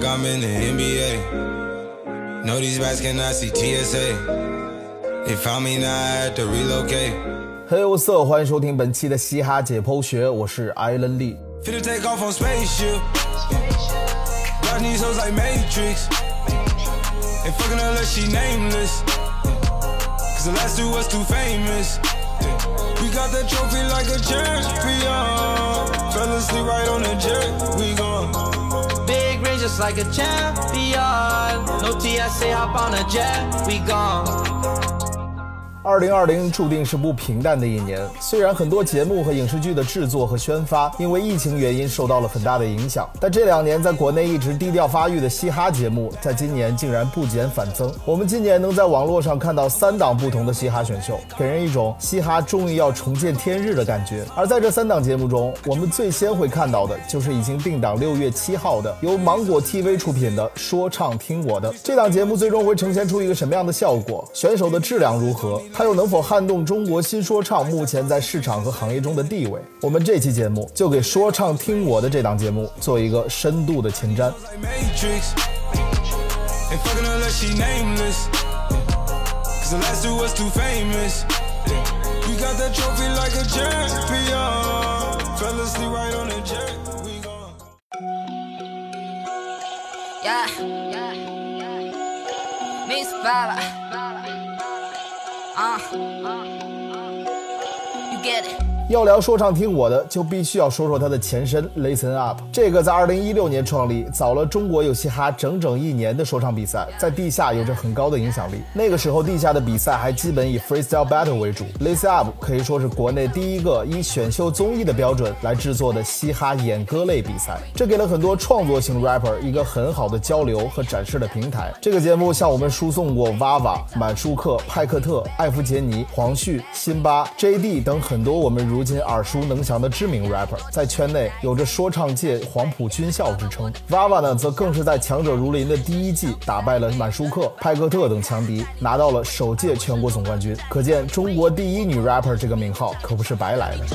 like I'm in the NBA. No, these bats cannot see TSA. They found me now, I had to relocate. 嘿，我色，欢迎收听本期的嘻哈解剖学，我是艾伦利。 Finna take off on spaceship. Got these hoes like Matrix. Ain't fucking unless she nameless. Cause the last two was too famous. We got that trophy like a champion. Fell asleep right on the jet. just like a champion. No TSA, hop on a jet, we gone. 二零二零注定是不平淡的一年。虽然很多节目和影视剧的制作和宣发因为疫情原因受到了很大的影响，但这两年在国内一直低调发育的嘻哈节目，在今年竟然不减反增。我们今年能在网络上看到三档不同的嘻哈选秀，给人一种嘻哈终于要重见天日的感觉。而在这三档节目中，我们最先会看到的就是已经定档六月七号的由芒果 TV 出品的《说唱听我的》。这档节目最终会呈现出一个什么样的效果？选手的质量如何？它又能否撼动中国新说唱目前在市场和行业中的地位？我们这期节目就给《说唱听我的》这档节目做一个深度的前瞻。Yeah, yeah, Yeah. Miss Baba. Uh. You get it. 要聊说唱听我的，就必须要说说它的前身 Listen Up。这个在2016年创立，早了中国有嘻哈整整一年的说唱比赛，在地下有着很高的影响力。那个时候，地下的比赛还基本以 freestyle battle 为主。Listen Up 可以说是国内第一个以选秀综艺的标准来制作的嘻哈演歌类比赛，这给了很多创作型 rapper 一个很好的交流和展示的平台。这个节目向我们输送过 Vava、满舒克、派克特、艾弗杰尼、黄旭、辛巴、JD 等很多我们如今耳熟能详的知名 rapper，在圈内有着说唱界黄埔军校之称。Vava 呢，则更是在《强者如林》的第一季打败了满舒克、派克特等强敌，拿到了首届全国总冠军。可见中国第一女 rapper 这个名号可不是白来的。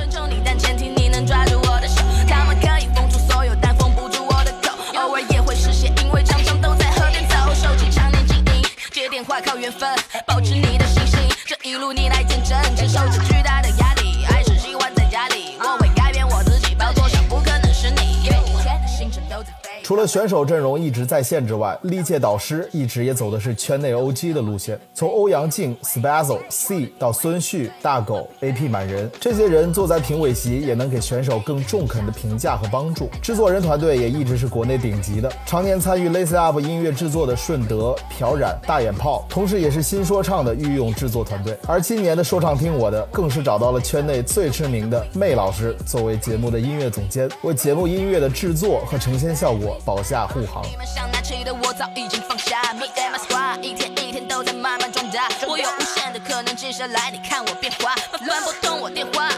除了选手阵容一直在线之外，历届导师一直也走的是圈内 OG 的路线。从欧阳靖、Spazzo、C 到孙旭、大狗、AP 满人，这些人坐在评委席也能给选手更中肯的评价和帮助。制作人团队也一直是国内顶级的，常年参与 Lace Up 音乐制作的顺德、朴染、大眼炮，同时也是新说唱的御用制作团队。而今年的说唱听我的，更是找到了圈内最知名的妹老师作为节目的音乐总监，为节目音乐的制作和呈现效果保驾护航。你们想拿起的我早已经放下，Me and my squad 一天一天都在慢慢壮大，我有无限的可能，接下来你看我变化，麻烦拨通我电话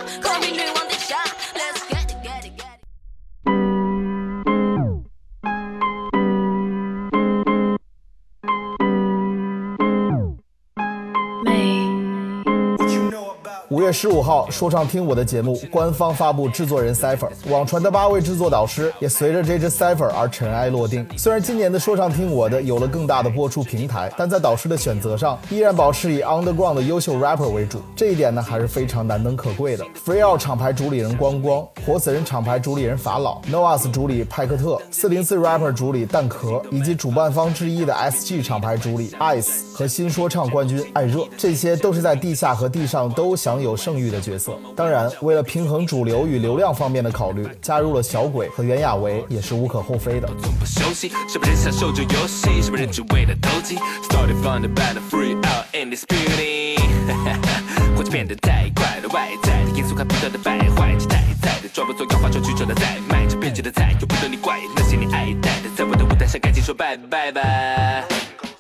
五月十五号，说唱听我的节目官方发布制作人 Cipher，网传的八位制作导师也随着这支 Cipher 而尘埃落定。虽然今年的说唱听我的有了更大的播出平台，但在导师的选择上依然保持以 underground 的优秀 rapper 为主，这一点呢还是非常难能可贵的。Freeout 厂牌主理人光光，活死人厂牌主理人法老，Noahs 主理派克特，四零四 rapper 主理蛋壳，以及主办方之一的 SG 厂牌主理 Ice 和新说唱冠军艾热，这些都是在地下和地上都享有盛誉的角色。当然，为了平衡主流与流量方面的考虑，加入了小鬼和袁娅维也是无可厚非的。不休息，什么人享受这游戏，什么人只为了投机。Started from the bad free out in this beauty，或者变得太快的外在的因素还不断的败坏，期待在的装不做摇花出曲折的在卖着编辑的菜，又不得你怪那些你爱戴的，在我的舞台上赶紧说拜拜吧。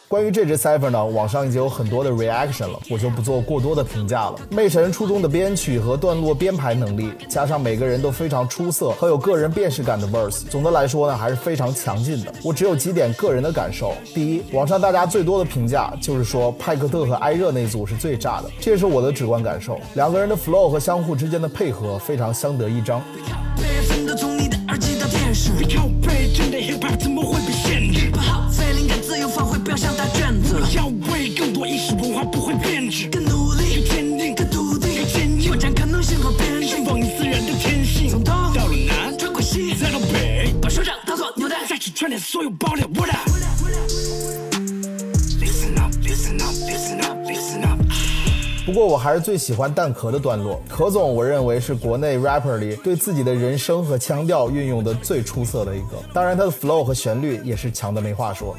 关于这支 Cipher 呢，网上已经有很多的 reaction 了，我就不做过多的评价了。魅神初中的编曲和段落编排能力，加上每个人都非常出色和有个人辨识感的 verse，总的来说呢，还是非常强劲的。我只有几点个人的感受：第一，网上大家最多的评价就是说派克特和艾热那组是最炸的，这也是我的直观感受。两个人的 flow 和相互之间的配合非常相得益彰。串联所有爆料。我的。Listen up, listen up, listen up, listen up。不过我还是最喜欢蛋壳的段落，壳总我认为是国内 rapper 里对自己的人声和腔调运用的最出色的一个，当然他的 flow 和旋律也是强的没话说。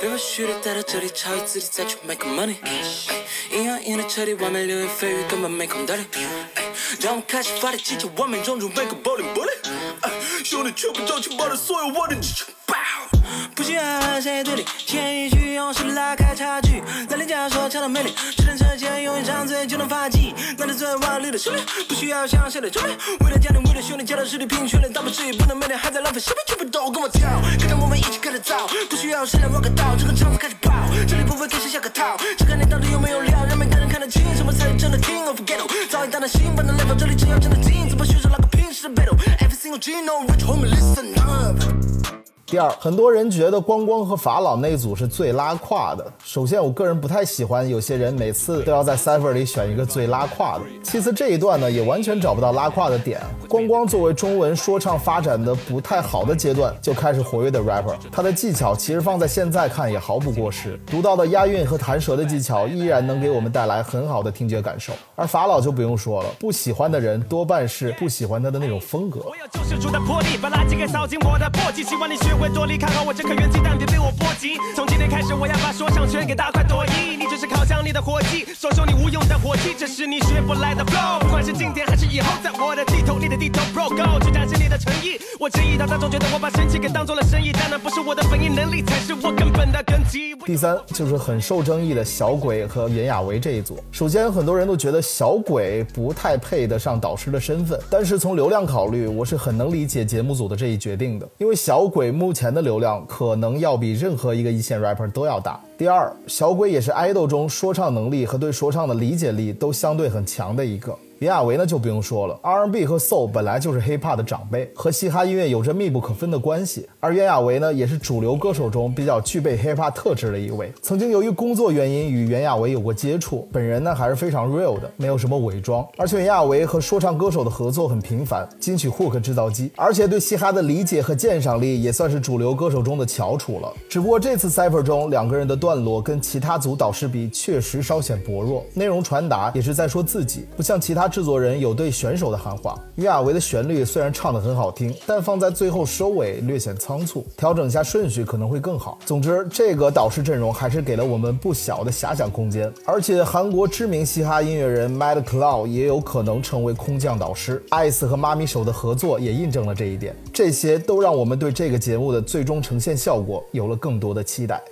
别把虚的带到这里，超越自己再去 make money。阴阳阴的彻底，外面流言蜚语根本没空搭理。让我开始发力，技巧完美，中准备个 bowling。兄弟全部招情，把这所有我的激情。不需要和谁对立，前一句用实力拉开差距。在脸颊说强的魅力，只能呈现用一张嘴就能发迹。那是最顽力的兄弟，不需要向谁的证明。为了家庭，为了兄弟，加到实力拼训练，大不至于不能每天还在浪费生命，全部都跟我跳，跟着我们一起开始造。不需要谁来 rock 到，这个场子开始爆。这里不会给谁下个套，这个你到底有没有料？让每个人看得清，什么才是真的 king of ghetto。早已打的心，不能来往这里只要真的精，Gino, rich homie, listen up. 第二，很多人觉得光光和法老那组是最拉胯的。首先，我个人不太喜欢有些人每次都要在 cipher 里选一个最拉胯的。其次，这一段呢也完全找不到拉胯的点。光光作为中文说唱发展的不太好的阶段就开始活跃的 rapper，他的技巧其实放在现在看也毫不过时。独到的押韵和弹舌的技巧依然能给我们带来很好的听觉感受。而法老就不用说了，不喜欢的人多半是不喜欢他的那种风格。我有救世主的魄力，把垃圾给扫进我的簸箕，希望你学会多利，看好我这颗原鸡蛋，别被我波及。从今天开始，我要把说唱圈给大快朵颐。你只是烤箱里的火鸡，收收你无用的火气，这是你学不来的 flow。不管是今天还是以后，在我的地头，你的地头 bro go，去展示你的诚意。我质疑到当中觉得我把生气给当做了生意，但那不是我的本意，能力才是我根本的根基。第三就是很受争议的小鬼和袁娅维这一组。首先，很多人都觉得小鬼不太配得上导师的身份，但是从流量考虑，我是很能理解节目组的这一决定的，因为小鬼目目前的流量可能要比任何一个一线 rapper 都要大。第二，小鬼也是爱豆中说唱能力和对说唱的理解力都相对很强的一个。袁娅维呢就不用说了，R&B 和 Soul 本来就是 Hip Hop 的长辈，和嘻哈音乐有着密不可分的关系。而袁娅维呢，也是主流歌手中比较具备 Hip Hop 特质的一位。曾经由于工作原因与袁娅维有过接触，本人呢还是非常 real 的，没有什么伪装。而且袁娅维和说唱歌手的合作很频繁，金曲 hook 制造机，而且对嘻哈的理解和鉴赏力也算是主流歌手中的翘楚了。只不过这次 Cipher 中两个人的段段落跟其他组导师比，确实稍显薄弱，内容传达也是在说自己，不像其他制作人有对选手的喊话。于雅维的旋律虽然唱得很好听，但放在最后收尾略显仓促，调整一下顺序可能会更好。总之，这个导师阵容还是给了我们不小的遐想空间。而且，韩国知名嘻哈音乐人 Mad Cloud 也有可能成为空降导师。Ice 和妈咪手的合作也印证了这一点。这些都让我们对这个节目的最终呈现效果有了更多的期待。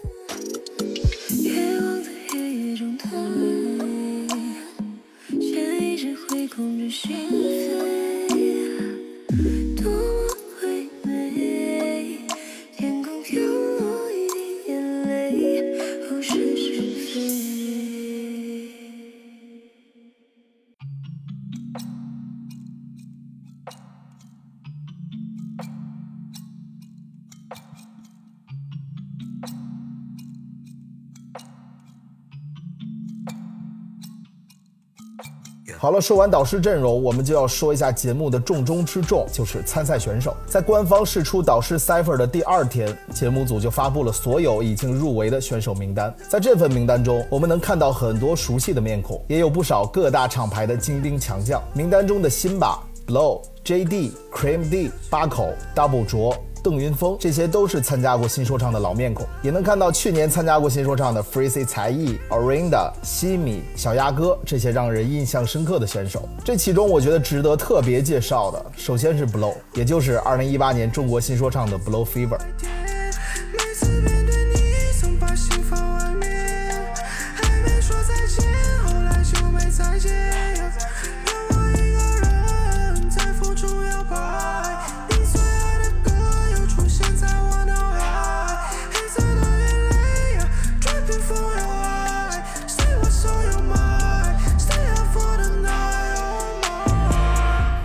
好了，说完导师阵容，我们就要说一下节目的重中之重，就是参赛选手。在官方释出导师 Cipher 的第二天，节目组就发布了所有已经入围的选手名单。在这份名单中，我们能看到很多熟悉的面孔，也有不少各大厂牌的精兵强将。名单中的辛巴、Blow、JD、Cream D、八口、Double 卓。邓云峰，这些都是参加过新说唱的老面孔，也能看到去年参加过新说唱的 Freezy 才艺、Orinda、西米、小鸭哥这些让人印象深刻的选手。这其中我觉得值得特别介绍的，首先是 Blow，也就是2018年中国新说唱的 Blow Fever。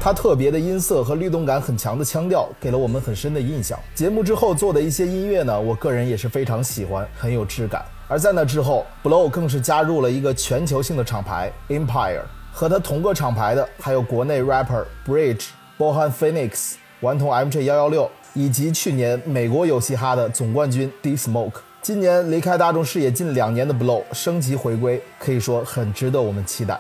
他特别的音色和律动感很强的腔调，给了我们很深的印象。节目之后做的一些音乐呢，我个人也是非常喜欢，很有质感。而在那之后，Blow 更是加入了一个全球性的厂牌 Empire，和他同个厂牌的还有国内 rapper Bridge、Bohan Phoenix、顽童 MJ 幺幺六，以及去年美国有嘻哈的总冠军 D Smoke。今年离开大众视野近两年的 Blow 升级回归，可以说很值得我们期待。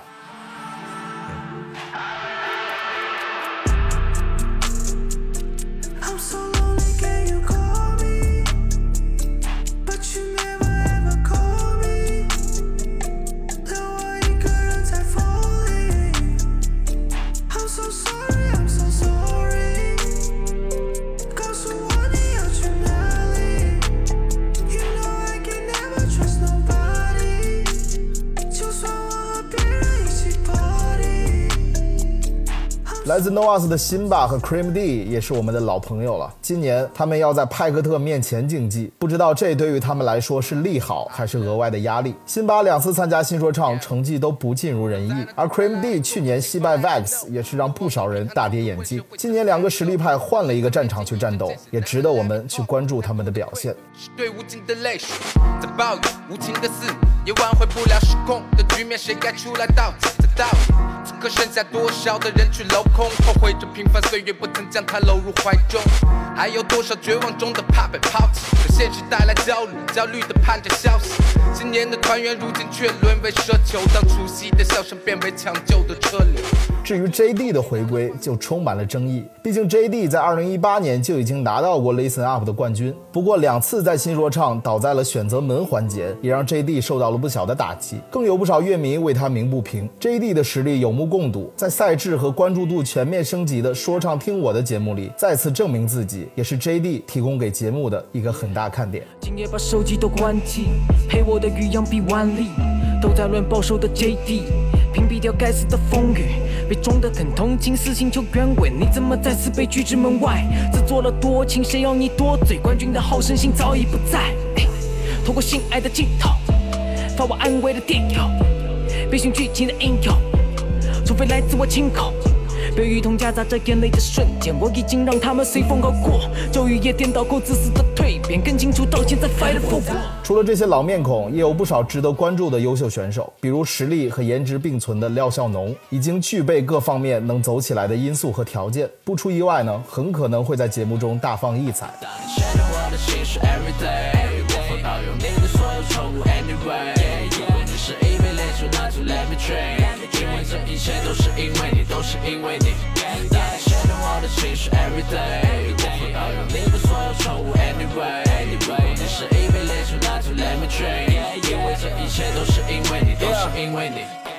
Noahs 的辛巴和 Cream D 也是我们的老朋友了。今年他们要在派克特面前竞技，不知道这对于他们来说是利好还是额外的压力。辛巴两次参加新说唱，成绩都不尽如人意，而 Cream D 去年惜败 Vex，也是让不少人大跌眼镜。今年两个实力派换了一个战场去战斗，也值得我们去关注他们的表现。是对无尽的泪水，在暴雨无情的肆虐，也挽回不了失控的局面，谁该出来道歉？这道理，此刻剩下多少的人去镂空，后悔着平凡岁月不曾将它搂入怀中，还有多少绝望中的怕被抛弃，给现实带来焦虑，焦虑的盼着消息。今年的团圆，如今却沦为奢求，当除夕的笑声变为抢救的车流。至于 JD 的回归就充满了争议，毕竟 JD 在2018年就已经拿到过 Listen Up 的冠军，不过两次在新说唱倒在了选择门环节，也让 JD 受到了不小的打击，更有不少乐迷为他鸣不平。JD 的实力有目共睹，在赛制和关注度全面升级的说唱听我的节目里再次证明自己，也是 JD 提供给节目的一个很大看点。今夜把手机都关机，陪我的鱼扬臂万里，都在论报仇的 JD，屏蔽掉该死的风雨，被装得很同情私信求原委，你怎么再次被拒之门外？自作了多情，谁要你多嘴？冠军的好胜心早已不在，透过心爱的镜头，发我安慰的电邮，背信剧情的应有，除非来自我亲口。被雨痛夹杂着眼泪的瞬间，我已经让他们随风而过。咒语也颠倒过自私的蜕变，更清楚到现在 fight for 我。除了这些老面孔，也有不少值得关注的优秀选手，比如实力和颜值并存的廖笑农，已经具备各方面能走起来的因素和条件。不出意外呢，很可能会在节目中大放异彩。牵着我的心是 everyday，我保佑你的所有错误 anyway。你是一枚泪珠，那就 let me train，一切都是因为你，都是因为你。当你牵着我的情绪 everyday，我会保佑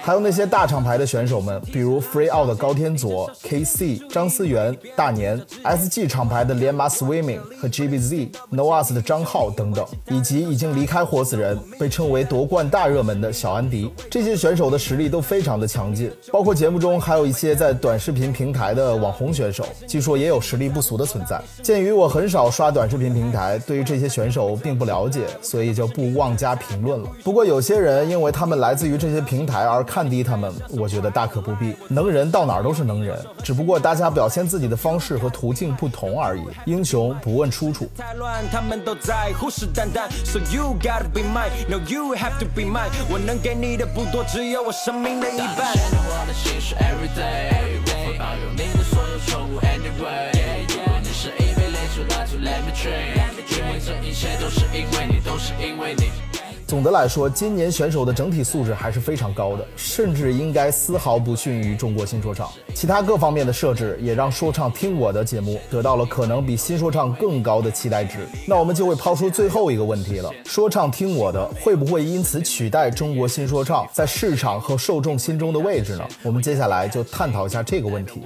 还有那些大厂牌的选手们，比如 Free Out 的高天佐、KC、张思源、大年、SG 厂牌的连马 Swimming 和 GBZ、Noahs 的张浩等等，以及已经离开活死人，被称为夺冠大热门的小安迪，这些选手的实力都非常的强劲。包括节目中还有一些在短视频平台的网红选手，据说也有实力不俗的存在。鉴于我很少刷短视频平台，对于这些选手并不了解，所以就不妄加评论了。不过有些人因为他们来自于这些平台而看低他们，我觉得大可不必。能人到哪儿都是能人，只不过大家表现自己的方式和途径不同而已。英雄不问出处。太乱，他们都在虎视眈眈。So you gotta be mine, no you have to be mine。我能给你的不多，只有我生命的一半。牵着我的心是 everyday，我会保佑你的所有错误 anyway。如果你是一枚泪珠，那就 let me train，因为这一切都是因为你，都是因为你。总的来说，今年选手的整体素质还是非常高的，甚至应该丝毫不逊于中国新说唱。其他各方面的设置也让说唱听我的节目得到了可能比新说唱更高的期待值。那我们就会抛出最后一个问题了：说唱听我的会不会因此取代中国新说唱在市场和受众心中的位置呢？我们接下来就探讨一下这个问题。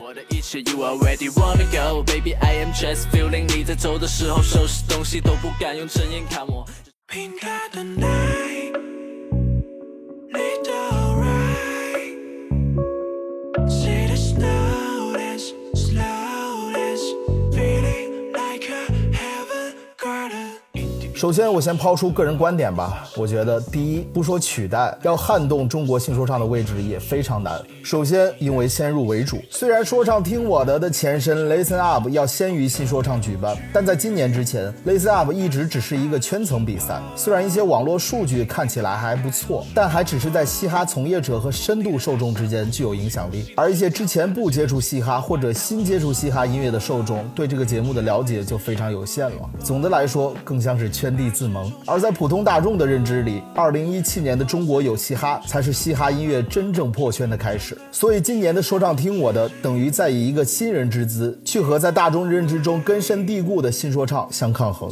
平淡的 night，首先，我先抛出个人观点吧。我觉得，第一，不说取代，要撼动中国新说唱的位置也非常难。首先，因为先入为主，虽然说唱听我的的前身 Listen Up 要先于新说唱举办，但在今年之前，Listen Up 一直只是一个圈层比赛。虽然一些网络数据看起来还不错，但还只是在嘻哈从业者和深度受众之间具有影响力。而一些之前不接触嘻哈或者新接触嘻哈音乐的受众，对这个节目的了解就非常有限了。总的来说，更像是圈地自萌。而在普通大众的认知里，二零一七年的中国有嘻哈才是嘻哈音乐真正破圈的开始。所以今年的说唱听我的，等于在以一个新人之姿，去和在大众认知中根深蒂固的新说唱相抗衡。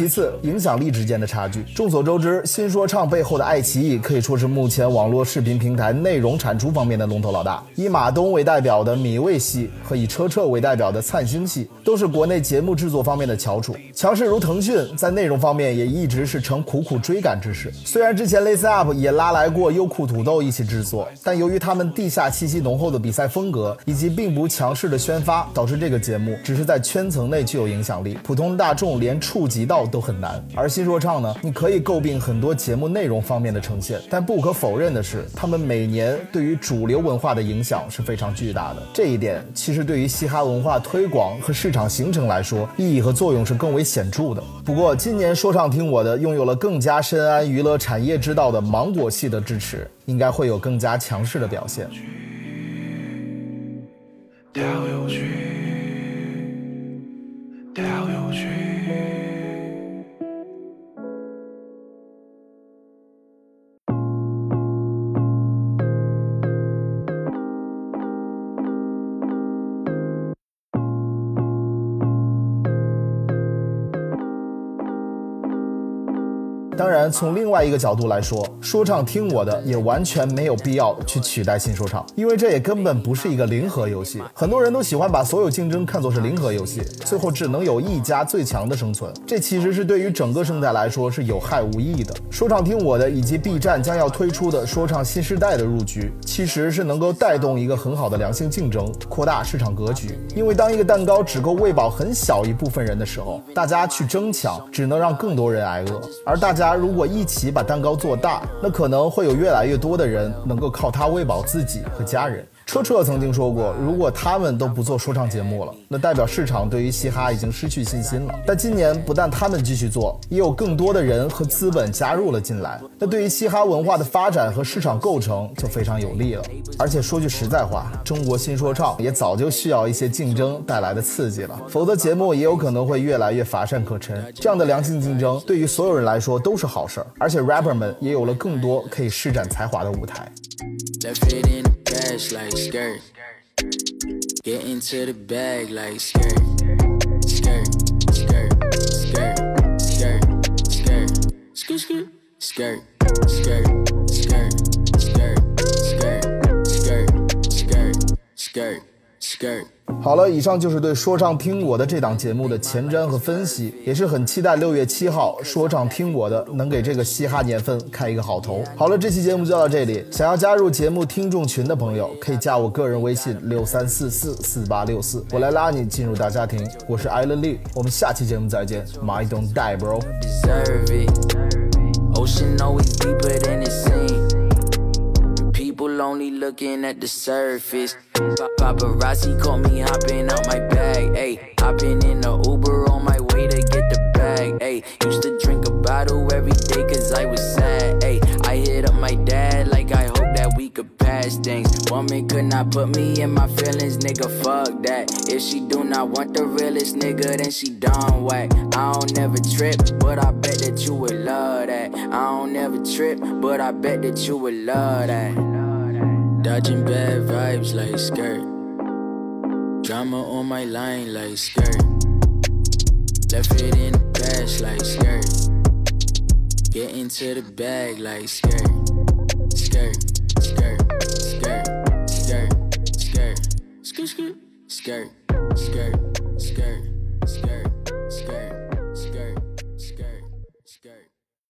其次，影响力之间的差距。众所周知，新说唱背后的爱奇艺可以说是目前网络视频平台内容产出方面的龙头老大。以马东为代表的米未系和以车澈为代表的灿星系，都是国内节目制作方面的翘楚。强势如腾讯，在内容方面也一直是呈苦苦追赶之势。虽然之前 Listen Up 也拉来过优酷土豆一起制作，但由于他们地下气息浓厚的比赛风格以及并不强势的宣发，导致这个节目只是在圈层内具有影响力，普通大众连触及到都很难。而新说唱呢，你可以诟病很多节目内容方面的呈现，但不可否认的是，他们每年对于主流文化的影响是非常巨大的。这一点其实对于嘻哈文化推广和市场形成来说，意义和作用是更为显著的。不过，今年说唱听我的拥有了更加深谙娱乐产业之道的芒果系的支持，应该会有更加强势的表现。跳有趣，然，从另外一个角度来说，说唱听我的也完全没有必要去取代新说唱，因为这也根本不是一个零和游戏。很多人都喜欢把所有竞争看作是零和游戏，最后只能有一家最强的生存，这其实是对于整个生态来说是有害无益的。说唱听我的以及 B 站将要推出的说唱新时代的入局，其实是能够带动一个很好的良性竞争，扩大市场格局。因为当一个蛋糕只够喂饱很小一部分人的时候，大家去争抢，只能让更多人挨饿。而大家如如果一起把蛋糕做大，那可能会有越来越多的人能够靠它喂饱自己和家人。车澈曾经说过，如果他们都不做说唱节目了，那代表市场对于嘻哈已经失去信心了。但今年不但他们继续做，也有更多的人和资本加入了进来，那对于嘻哈文化的发展和市场构成就非常有利了。而且说句实在话，中国新说唱也早就需要一些竞争带来的刺激了，否则节目也有可能会越来越乏善可陈。这样的良性竞争对于所有人来说都是好事儿，而且 rapper 们也有了更多可以施展才华的舞台。Cash like skirt. Get into the bag like skirt. Skirt, skirt, skirt, skirt, skirt, skirt, skirt, skirt, skirt, skirt, skirt, skirt, skirt, skirt, skirt. 好了，以上就是对说唱听我的这档节目的前瞻和分析，也是很期待六月七号说唱听我的能给这个嘻哈年份开一个好头。好了，这期节目就到这里。想要加入节目听众群的朋友，可以加我个人微信六三四四四八六四，我来拉你进入大家庭。我是艾乐利，我们下期节目再见。My don't die, bro。Only looking at the surface. Pa- Paparazzi caught me hopping out my bag. Ayy, hopping in the Uber on my way to get the bag. Ayy, used to drink a bottle every day cause I was sad. Ayy, I hit up my dad like I hope that we could pass things. Woman could not put me in my feelings, nigga. Fuck that. If she do not want the realest nigga, then she done whack. I don't never trip, but I bet that you would love that. I don't never trip, but I bet that you would love that. Dodging bad vibes like skirt. Drama on my line like skirt. Left it in the past like skirt. Get into the bag like. Skirt, skirt, skirt, skirt, skirt, skirt, skirt, skirt, skirt, skirt.